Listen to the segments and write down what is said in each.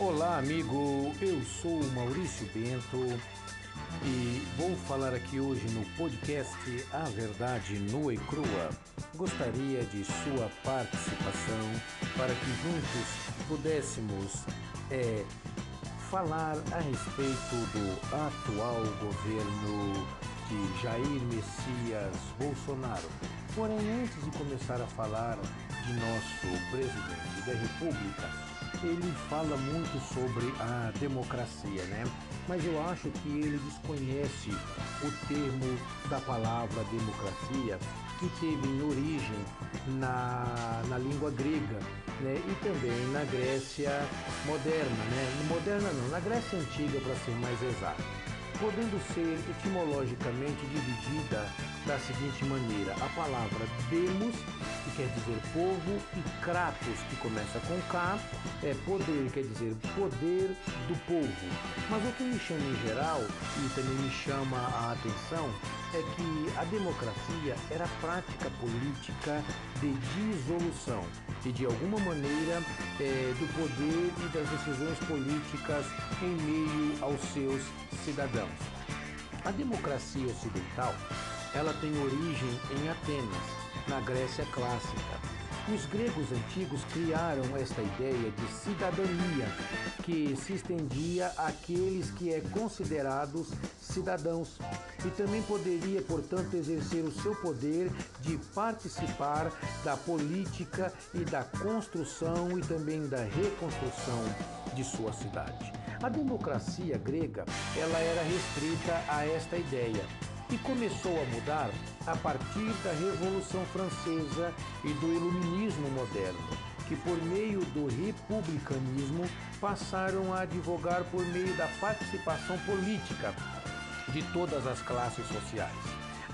Olá, amigo. Eu sou Maurício Bento e vou falar aqui hoje no podcast A Verdade Nua e Crua. Gostaria de sua participação para que juntos pudéssemos é, falar a respeito do atual governo de Jair Messias Bolsonaro. Porém, antes de começar a falar de nosso presidente da República, ele fala muito sobre a democracia, né? Mas eu acho que ele desconhece o termo da palavra democracia, que teve em origem na, na língua grega, né? E também na Grécia moderna, né? Moderna não, na Grécia antiga, para ser mais exato. Podendo ser etimologicamente dividida da seguinte maneira: a palavra demos que quer dizer povo, e Kratos, que começa com K, é poder, quer dizer poder do povo. Mas o que me chama em geral, e também me chama a atenção, é que a democracia era a prática política de dissolução e de alguma maneira é, do poder e das decisões políticas em meio aos seus cidadãos. A democracia ocidental ela tem origem em Atenas na Grécia clássica. Os gregos antigos criaram esta ideia de cidadania, que se estendia àqueles que é considerados cidadãos e também poderia, portanto, exercer o seu poder de participar da política e da construção e também da reconstrução de sua cidade. A democracia grega, ela era restrita a esta ideia e começou a mudar a partir da Revolução Francesa e do Iluminismo moderno, que por meio do republicanismo passaram a advogar por meio da participação política de todas as classes sociais.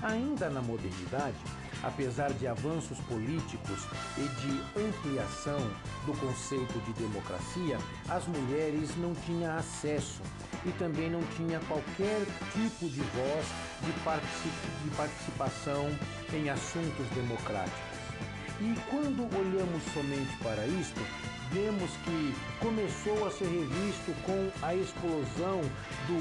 Ainda na modernidade, apesar de avanços políticos e de ampliação do conceito de democracia, as mulheres não tinham acesso e também não tinha qualquer tipo de voz de, particip de participação em assuntos democráticos. E quando olhamos somente para isto, vemos que começou a ser revisto com a explosão do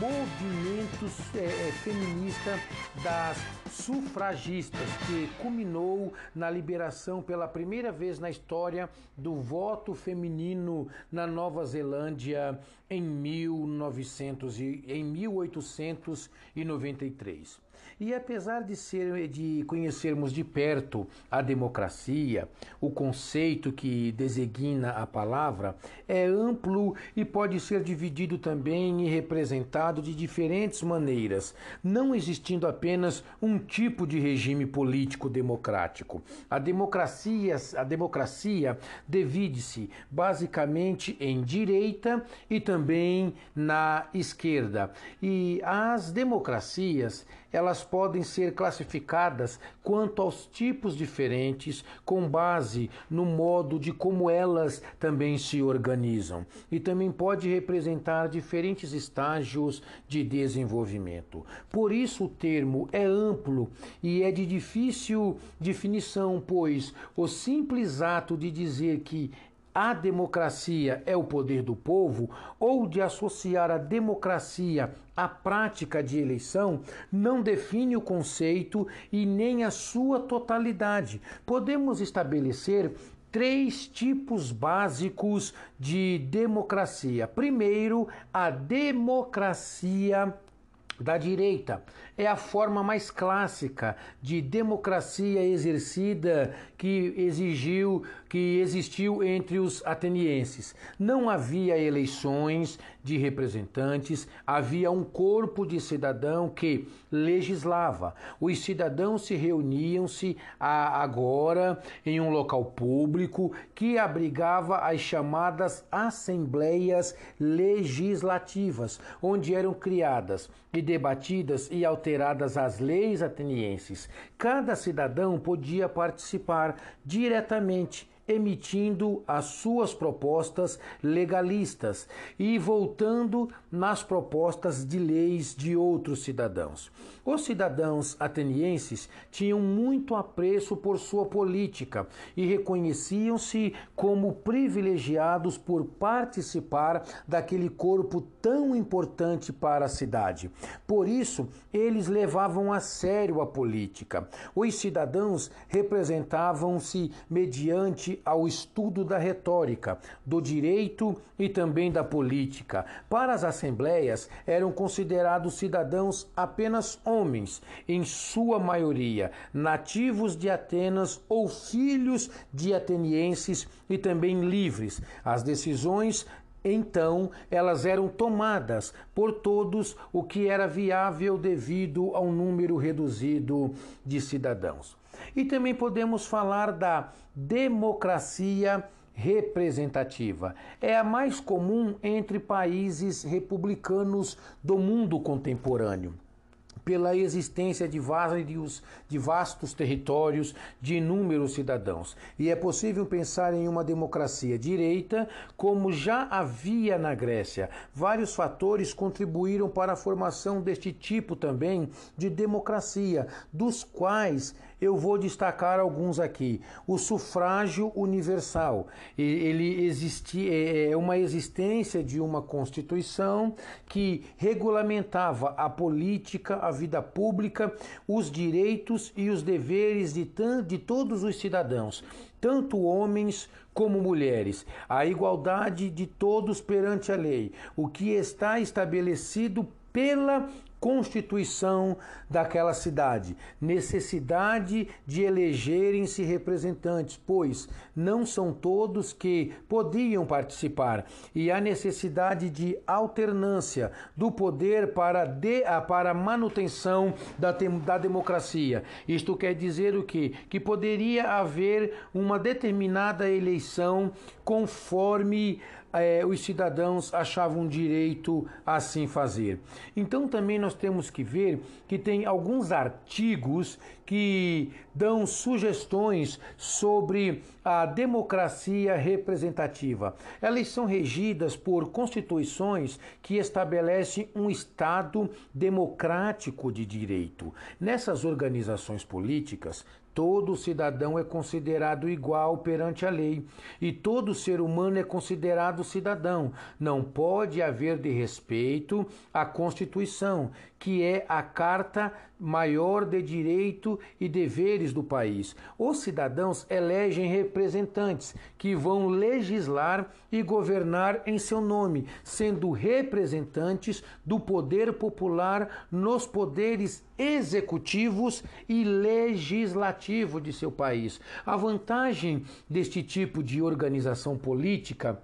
movimento é, feminista das sufragistas, que culminou na liberação pela primeira vez na história do voto feminino na Nova Zelândia em, 1900 e, em 1893. E apesar de, ser, de conhecermos de perto a democracia, o conceito que designa a palavra é amplo e pode ser dividido também e representado de diferentes maneiras, não existindo apenas um tipo de regime político democrático. A democracia, a democracia divide-se basicamente em direita e também na esquerda. E as democracias, elas podem ser classificadas quanto aos tipos diferentes com base no modo de como elas também se organizam e também pode representar diferentes estágios de desenvolvimento. Por isso o termo é amplo e é de difícil definição, pois o simples ato de dizer que a democracia é o poder do povo ou de associar a democracia à prática de eleição não define o conceito e nem a sua totalidade. Podemos estabelecer três tipos básicos de democracia. Primeiro, a democracia da direita. É a forma mais clássica de democracia exercida que exigiu, que existiu entre os atenienses. Não havia eleições de representantes, havia um corpo de cidadão que legislava. Os cidadãos se reuniam-se agora em um local público que abrigava as chamadas assembleias legislativas, onde eram criadas e debatidas e as leis atenienses. Cada cidadão podia participar diretamente emitindo as suas propostas legalistas e voltando nas propostas de leis de outros cidadãos. Os cidadãos atenienses tinham muito apreço por sua política e reconheciam-se como privilegiados por participar daquele corpo tão importante para a cidade. Por isso, eles levavam a sério a política. Os cidadãos representavam-se mediante ao estudo da retórica, do direito e também da política. Para as assembleias, eram considerados cidadãos apenas homens, em sua maioria, nativos de Atenas ou filhos de atenienses e também livres. As decisões então elas eram tomadas por todos o que era viável devido ao número reduzido de cidadãos. E também podemos falar da democracia representativa. É a mais comum entre países republicanos do mundo contemporâneo pela existência de vastos, de vastos territórios de inúmeros cidadãos. E é possível pensar em uma democracia direita, como já havia na Grécia. Vários fatores contribuíram para a formação deste tipo também de democracia, dos quais eu vou destacar alguns aqui. O sufrágio universal. Ele existe, é, é uma existência de uma Constituição que regulamentava a política, a vida pública, os direitos e os deveres de, de todos os cidadãos, tanto homens como mulheres, a igualdade de todos perante a lei, o que está estabelecido pela constituição daquela cidade, necessidade de elegerem-se representantes, pois não são todos que podiam participar, e a necessidade de alternância do poder para, de, para a manutenção da, da democracia. Isto quer dizer o quê? Que poderia haver uma determinada eleição conforme é, os cidadãos achavam direito a assim fazer. Então também nós temos que ver que tem alguns artigos que dão sugestões sobre a democracia representativa. Elas são regidas por constituições que estabelecem um Estado democrático de direito. Nessas organizações políticas, Todo cidadão é considerado igual perante a lei, e todo ser humano é considerado cidadão. Não pode haver de respeito à Constituição, que é a carta maior de direito e deveres do país. Os cidadãos elegem representantes que vão legislar e governar em seu nome, sendo representantes do poder popular nos poderes executivos e legislativo de seu país. A vantagem deste tipo de organização política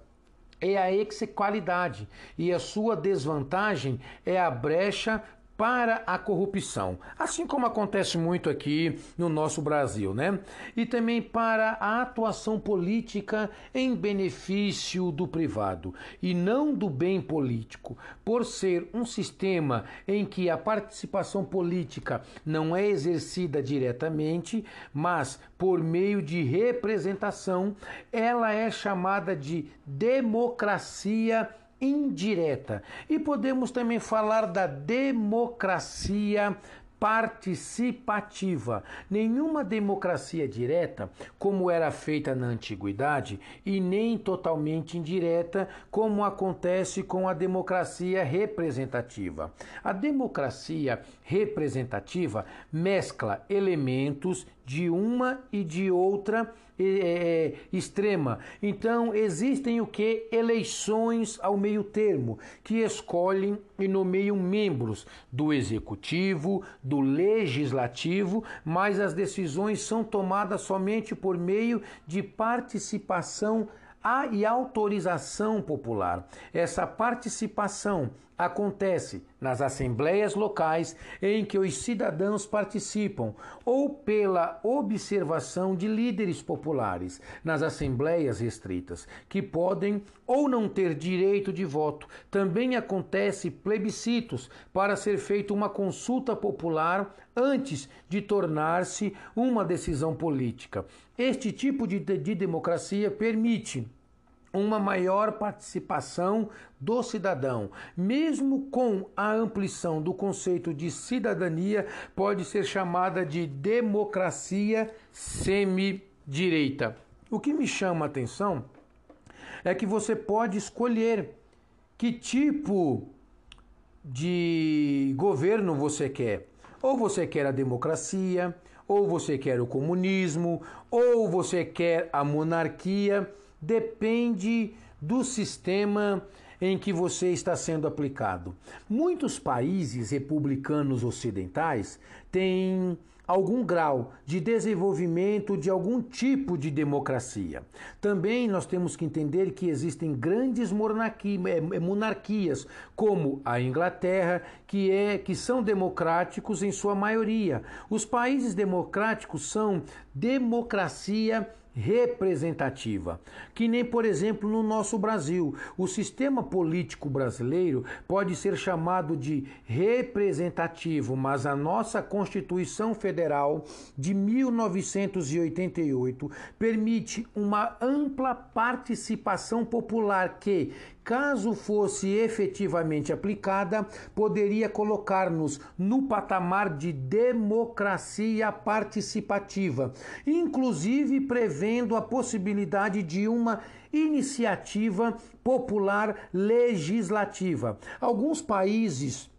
é a equalidade e a sua desvantagem é a brecha para a corrupção, assim como acontece muito aqui no nosso Brasil, né? E também para a atuação política em benefício do privado e não do bem político, por ser um sistema em que a participação política não é exercida diretamente, mas por meio de representação, ela é chamada de democracia indireta. E podemos também falar da democracia participativa. Nenhuma democracia direta, como era feita na antiguidade, e nem totalmente indireta, como acontece com a democracia representativa. A democracia representativa mescla elementos de uma e de outra é, extrema. Então existem o que? Eleições ao meio termo, que escolhem e nomeiam membros do executivo, do legislativo, mas as decisões são tomadas somente por meio de participação e autorização popular. Essa participação acontece nas assembleias locais em que os cidadãos participam ou pela observação de líderes populares nas assembleias restritas, que podem ou não ter direito de voto. Também acontece plebiscitos para ser feita uma consulta popular antes de tornar-se uma decisão política. Este tipo de, de democracia permite uma maior participação do cidadão. Mesmo com a ampliação do conceito de cidadania, pode ser chamada de democracia semi-direita. O que me chama a atenção é que você pode escolher que tipo de governo você quer. Ou você quer a democracia, ou você quer o comunismo, ou você quer a monarquia depende do sistema em que você está sendo aplicado. Muitos países republicanos ocidentais têm algum grau de desenvolvimento de algum tipo de democracia. Também nós temos que entender que existem grandes eh, monarquias, como a Inglaterra, que é que são democráticos em sua maioria. Os países democráticos são democracia representativa, que nem, por exemplo, no nosso Brasil. O sistema político brasileiro pode ser chamado de representativo, mas a nossa Constituição Federal de 1988 permite uma ampla participação popular que caso fosse efetivamente aplicada, poderia colocar-nos no patamar de democracia participativa, inclusive prevendo a possibilidade de uma iniciativa popular legislativa. Alguns países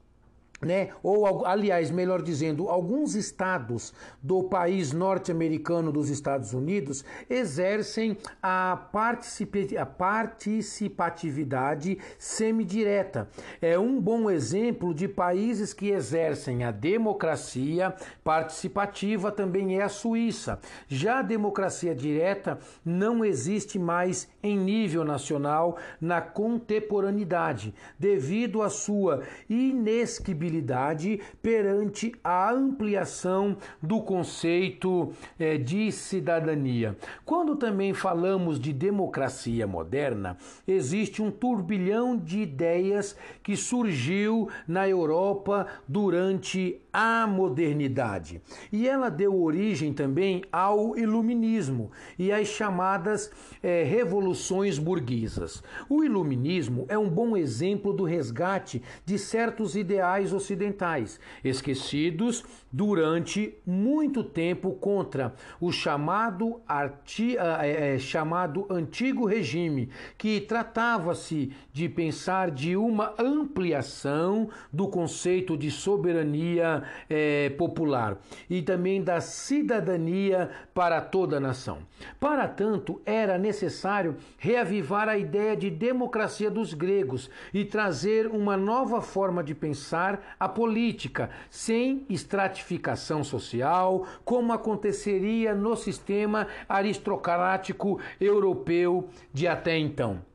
né? Ou aliás, melhor dizendo, alguns estados do país norte-americano dos Estados Unidos exercem a, a participatividade semidireta. É um bom exemplo de países que exercem a democracia participativa também é a Suíça. Já a democracia direta não existe mais em nível nacional na contemporaneidade, devido à sua inesquibilidade perante a ampliação do conceito é, de cidadania. Quando também falamos de democracia moderna, existe um turbilhão de ideias que surgiu na Europa durante a modernidade. E ela deu origem também ao iluminismo e às chamadas é, revoluções burguesas. O iluminismo é um bom exemplo do resgate de certos ideais ocidentais, esquecidos durante muito tempo contra o chamado, arti, é, é, chamado antigo regime, que tratava-se de pensar de uma ampliação do conceito de soberania é, popular e também da cidadania para toda a nação. Para tanto, era necessário reavivar a ideia de democracia dos gregos e trazer uma nova forma de pensar a política, sem estratificação social, como aconteceria no sistema aristocrático europeu de até então.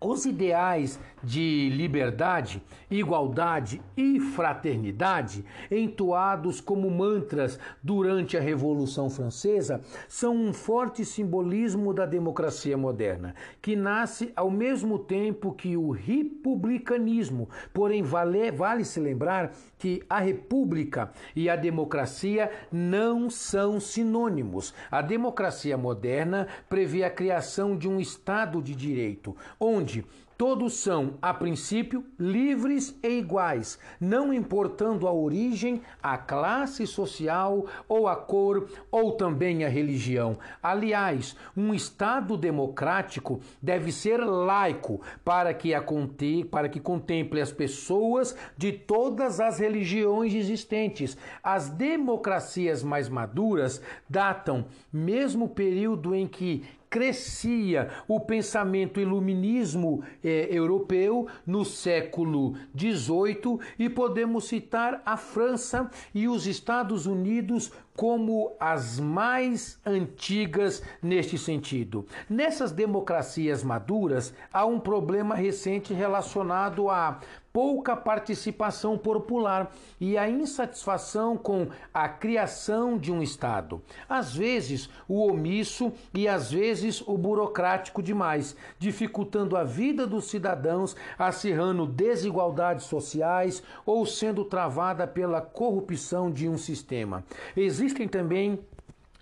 Os ideais de liberdade, igualdade e fraternidade, entoados como mantras durante a Revolução Francesa, são um forte simbolismo da democracia moderna, que nasce ao mesmo tempo que o republicanismo. Porém, vale, vale se lembrar que a república e a democracia não são sinônimos. A democracia moderna prevê a criação de um Estado de direito, onde Todos são, a princípio, livres e iguais, não importando a origem, a classe social ou a cor ou também a religião. Aliás, um Estado democrático deve ser laico para que, a conte para que contemple as pessoas de todas as religiões existentes. As democracias mais maduras datam mesmo período em que crescia. O pensamento iluminismo eh, europeu no século XVIII e podemos citar a França e os Estados Unidos como as mais antigas neste sentido. Nessas democracias maduras há um problema recente relacionado à pouca participação popular e a insatisfação com a criação de um Estado. Às vezes, o omisso e às vezes o burocrático demais, dificultando a vida dos cidadãos, acirrando desigualdades sociais ou sendo travada pela corrupção de um sistema. Existem também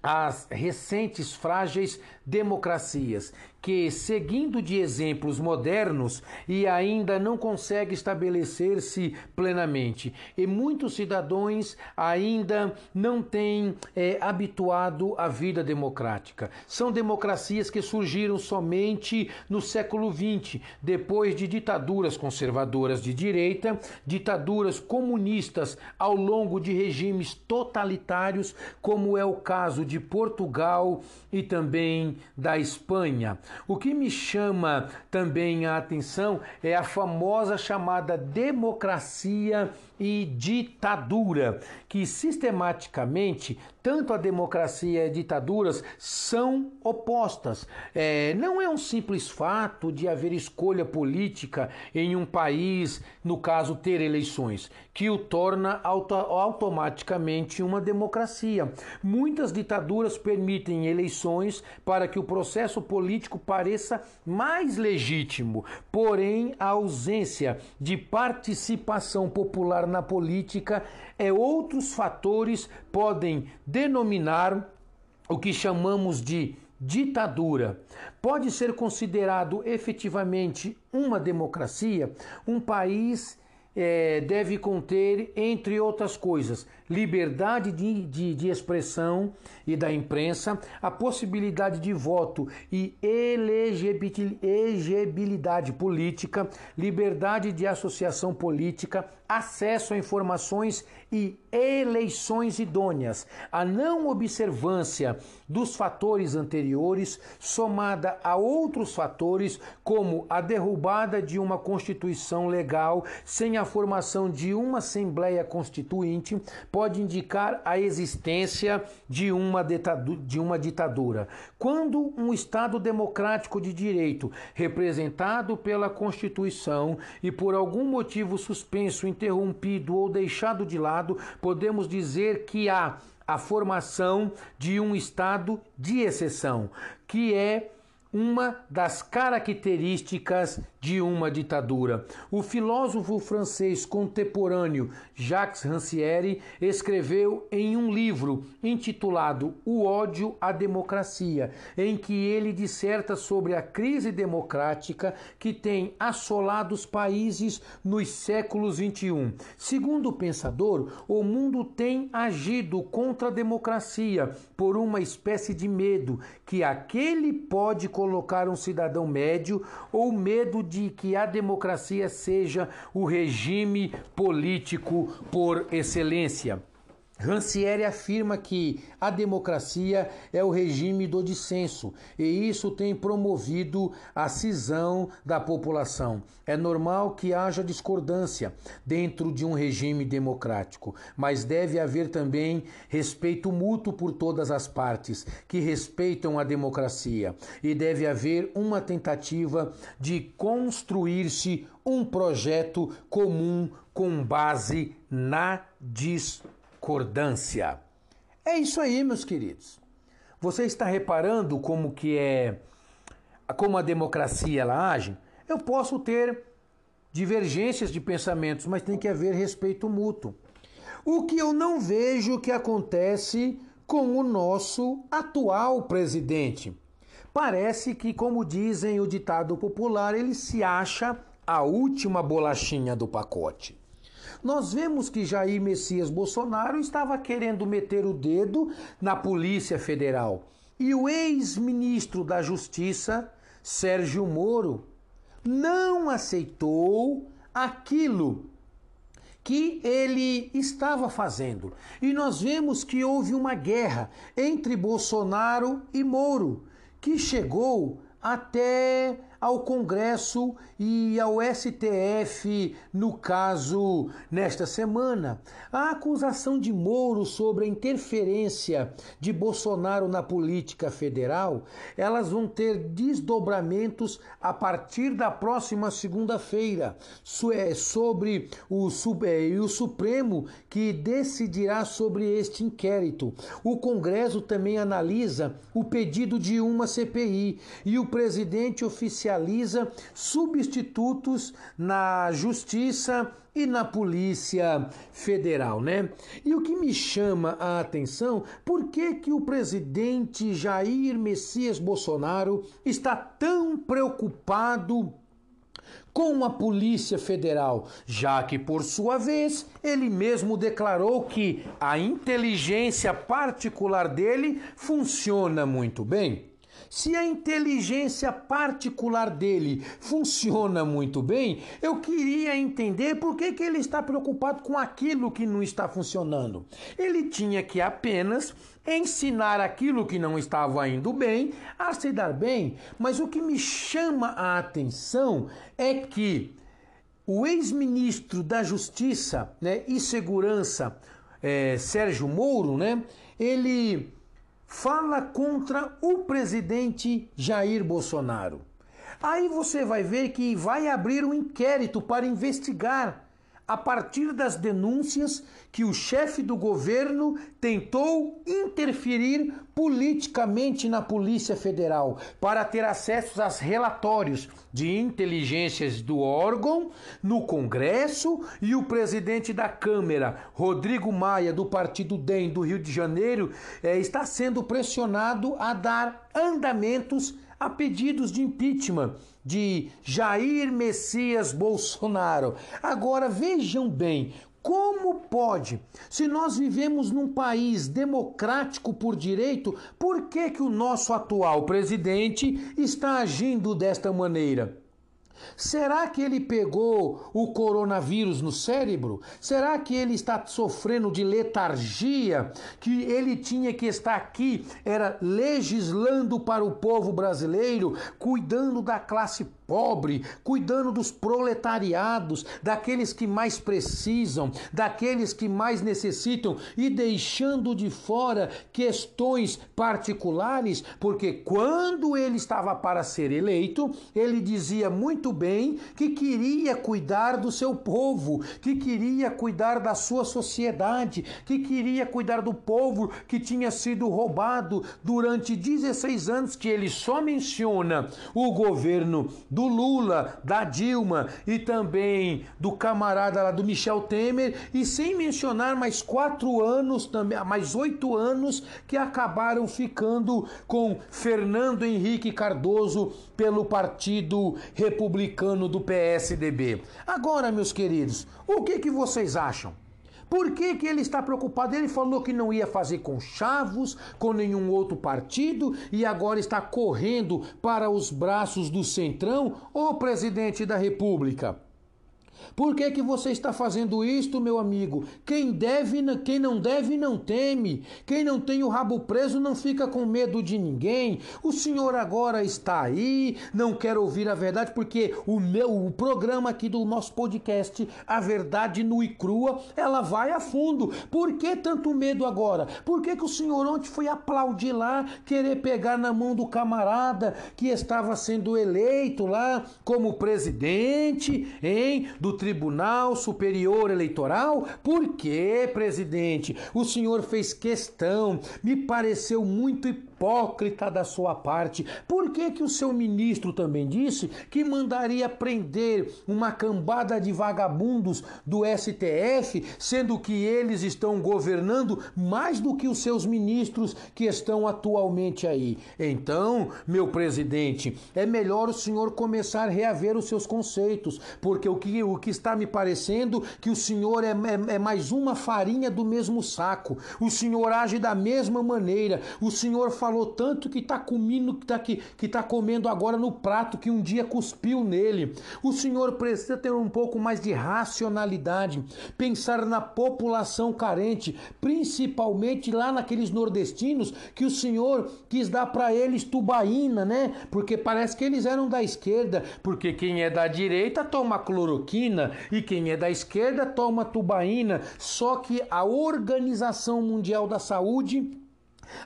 as recentes frágeis democracias que, seguindo de exemplos modernos, e ainda não consegue estabelecer-se plenamente. E muitos cidadãos ainda não têm é, habituado à vida democrática. São democracias que surgiram somente no século XX, depois de ditaduras conservadoras de direita, ditaduras comunistas ao longo de regimes totalitários, como é o caso de Portugal e também da Espanha. O que me chama também a atenção é a famosa chamada democracia e ditadura, que sistematicamente tanto a democracia e ditaduras são opostas. É, não é um simples fato de haver escolha política em um país, no caso ter eleições, que o torna auto automaticamente uma democracia. Muitas ditaduras permitem eleições para que o processo político pareça mais legítimo, porém a ausência de participação popular na política é outros fatores podem denominar o que chamamos de ditadura. Pode ser considerado efetivamente uma democracia um país é, deve conter, entre outras coisas, liberdade de, de, de, expressão e da imprensa, a possibilidade de voto e elegibilidade política, liberdade de associação política, acesso a informações e eleições idôneas. A não observância dos fatores anteriores, somada a outros fatores, como a derrubada de uma constituição legal sem a formação de uma Assembleia Constituinte, pode indicar a existência de uma, de uma ditadura. Quando um Estado democrático de direito, representado pela Constituição e por algum motivo suspenso, interrompido ou deixado de lado, podemos dizer que há a formação de um estado de exceção, que é uma das características de uma ditadura. O filósofo francês contemporâneo Jacques Rancière escreveu em um livro intitulado O ódio à democracia, em que ele disserta sobre a crise democrática que tem assolado os países nos séculos 21. Segundo o pensador, o mundo tem agido contra a democracia por uma espécie de medo que aquele pode colocar um cidadão médio ou medo de de que a democracia seja o regime político por excelência. Rancière afirma que a democracia é o regime do dissenso e isso tem promovido a cisão da população. É normal que haja discordância dentro de um regime democrático, mas deve haver também respeito mútuo por todas as partes que respeitam a democracia e deve haver uma tentativa de construir-se um projeto comum com base na discussão discordância. É isso aí, meus queridos. Você está reparando como que é como a democracia ela age? Eu posso ter divergências de pensamentos, mas tem que haver respeito mútuo. O que eu não vejo que acontece com o nosso atual presidente. Parece que, como dizem o ditado popular, ele se acha a última bolachinha do pacote. Nós vemos que Jair Messias Bolsonaro estava querendo meter o dedo na Polícia Federal. E o ex-ministro da Justiça, Sérgio Moro, não aceitou aquilo que ele estava fazendo. E nós vemos que houve uma guerra entre Bolsonaro e Moro, que chegou até ao Congresso e ao STF, no caso, nesta semana. A acusação de Moro sobre a interferência de Bolsonaro na política federal, elas vão ter desdobramentos a partir da próxima segunda-feira é, sobre o, é, o Supremo que decidirá sobre este inquérito. O Congresso também analisa o pedido de uma CPI e o presidente oficializa substitutos na Justiça e na Polícia Federal, né? E o que me chama a atenção, por que que o presidente Jair Messias Bolsonaro está tão preocupado com a Polícia Federal, já que, por sua vez, ele mesmo declarou que a inteligência particular dele funciona muito bem. Se a inteligência particular dele funciona muito bem, eu queria entender por que, que ele está preocupado com aquilo que não está funcionando. Ele tinha que apenas ensinar aquilo que não estava indo bem a se dar bem. Mas o que me chama a atenção é que o ex-ministro da Justiça né, e Segurança, é, Sérgio Moro, né, ele fala contra o presidente Jair Bolsonaro. Aí você vai ver que vai abrir um inquérito para investigar a partir das denúncias que o chefe do governo tentou interferir politicamente na Polícia Federal para ter acesso aos relatórios de inteligências do órgão no Congresso e o presidente da Câmara, Rodrigo Maia, do Partido DEM do Rio de Janeiro, é, está sendo pressionado a dar andamentos a pedidos de impeachment de Jair Messias Bolsonaro. Agora vejam bem, como pode? Se nós vivemos num país democrático por direito, por que, que o nosso atual presidente está agindo desta maneira? Será que ele pegou o coronavírus no cérebro? Será que ele está sofrendo de letargia? Que ele tinha que estar aqui, era legislando para o povo brasileiro, cuidando da classe pobre, cuidando dos proletariados, daqueles que mais precisam, daqueles que mais necessitam e deixando de fora questões particulares, porque quando ele estava para ser eleito, ele dizia muito bem que queria cuidar do seu povo, que queria cuidar da sua sociedade, que queria cuidar do povo que tinha sido roubado durante 16 anos que ele só menciona o governo do Lula, da Dilma e também do camarada lá do Michel Temer, e sem mencionar mais quatro anos, também, mais oito anos que acabaram ficando com Fernando Henrique Cardoso pelo Partido Republicano do PSDB. Agora, meus queridos, o que, que vocês acham? Por que, que ele está preocupado? Ele falou que não ia fazer com Chavos, com nenhum outro partido e agora está correndo para os braços do Centrão, o presidente da República. Por que, que você está fazendo isto, meu amigo? Quem deve, quem não deve, não teme. Quem não tem o rabo preso não fica com medo de ninguém. O senhor agora está aí, não quer ouvir a verdade, porque o meu o programa aqui do nosso podcast, A Verdade Nua e Crua, ela vai a fundo. Por que tanto medo agora? Por que, que o senhor ontem foi aplaudir lá, querer pegar na mão do camarada que estava sendo eleito lá como presidente, hein? Do Tribunal Superior Eleitoral? Por que, presidente? O senhor fez questão, me pareceu muito hipócrita da sua parte. Por que, que o seu ministro também disse que mandaria prender uma cambada de vagabundos do STF, sendo que eles estão governando mais do que os seus ministros que estão atualmente aí? Então, meu presidente, é melhor o senhor começar a reaver os seus conceitos, porque o que, o que está me parecendo que o Senhor é, é, é mais uma farinha do mesmo saco. O Senhor age da mesma maneira. O Senhor falou tanto que está comendo, que está que tá comendo agora no prato que um dia cuspiu nele. O Senhor precisa ter um pouco mais de racionalidade, pensar na população carente, principalmente lá naqueles nordestinos que o Senhor quis dar para eles tubaína, né? Porque parece que eles eram da esquerda, porque quem é da direita toma cloroquina e quem é da esquerda toma tubaína. Só que a Organização Mundial da Saúde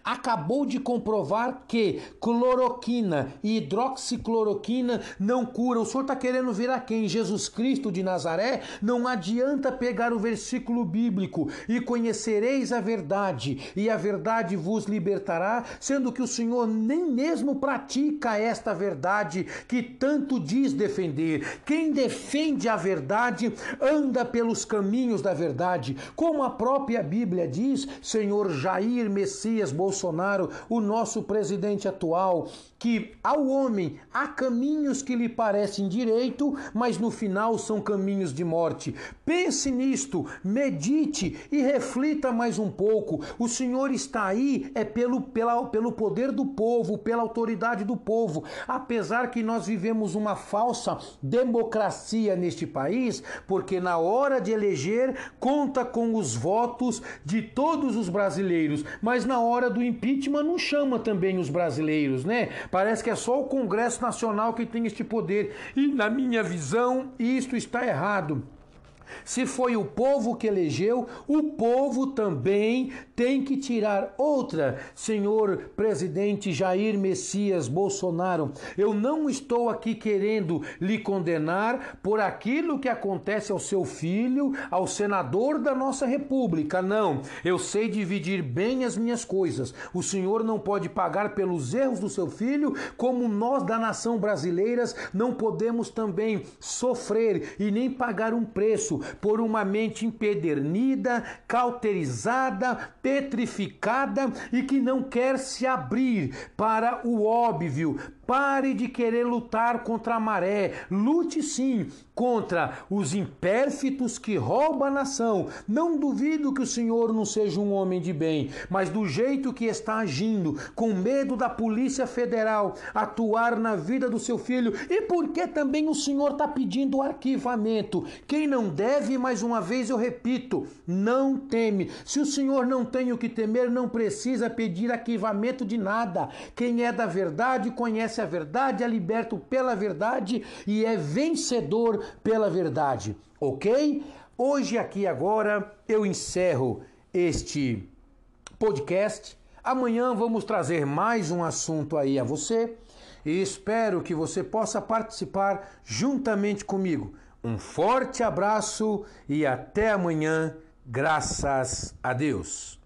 acabou de comprovar que cloroquina e hidroxicloroquina não cura. O senhor está querendo virar quem? Jesus Cristo de Nazaré? Não adianta pegar o versículo bíblico e conhecereis a verdade, e a verdade vos libertará, sendo que o Senhor nem mesmo pratica esta verdade que tanto diz defender. Quem defende a verdade anda pelos caminhos da verdade, como a própria Bíblia diz, Senhor Jair Messias Bolsonaro, o nosso presidente atual, que ao homem há caminhos que lhe parecem direito, mas no final são caminhos de morte. Pense nisto, medite e reflita mais um pouco. O Senhor está aí é pelo, pela, pelo poder do povo, pela autoridade do povo. Apesar que nós vivemos uma falsa democracia neste país, porque na hora de eleger conta com os votos de todos os brasileiros, mas na hora do impeachment não chama também os brasileiros, né? Parece que é só o Congresso Nacional que tem este poder. E na minha visão, isto está errado. Se foi o povo que elegeu, o povo também tem que tirar outra. Senhor presidente Jair Messias Bolsonaro, eu não estou aqui querendo lhe condenar por aquilo que acontece ao seu filho, ao senador da nossa república. Não, eu sei dividir bem as minhas coisas. O senhor não pode pagar pelos erros do seu filho, como nós da nação brasileiras não podemos também sofrer e nem pagar um preço por uma mente empedernida, cauterizada, petrificada e que não quer se abrir para o óbvio, Pare de querer lutar contra a maré. Lute sim contra os impérfitos que roubam a nação. Não duvido que o senhor não seja um homem de bem, mas do jeito que está agindo, com medo da Polícia Federal atuar na vida do seu filho, e porque também o senhor está pedindo arquivamento. Quem não deve, mais uma vez eu repito, não teme. Se o senhor não tem o que temer, não precisa pedir arquivamento de nada. Quem é da verdade conhece conhece a verdade, é liberto pela verdade e é vencedor pela verdade. Ok? Hoje, aqui agora, eu encerro este podcast. Amanhã vamos trazer mais um assunto aí a você e espero que você possa participar juntamente comigo. Um forte abraço e até amanhã, graças a Deus.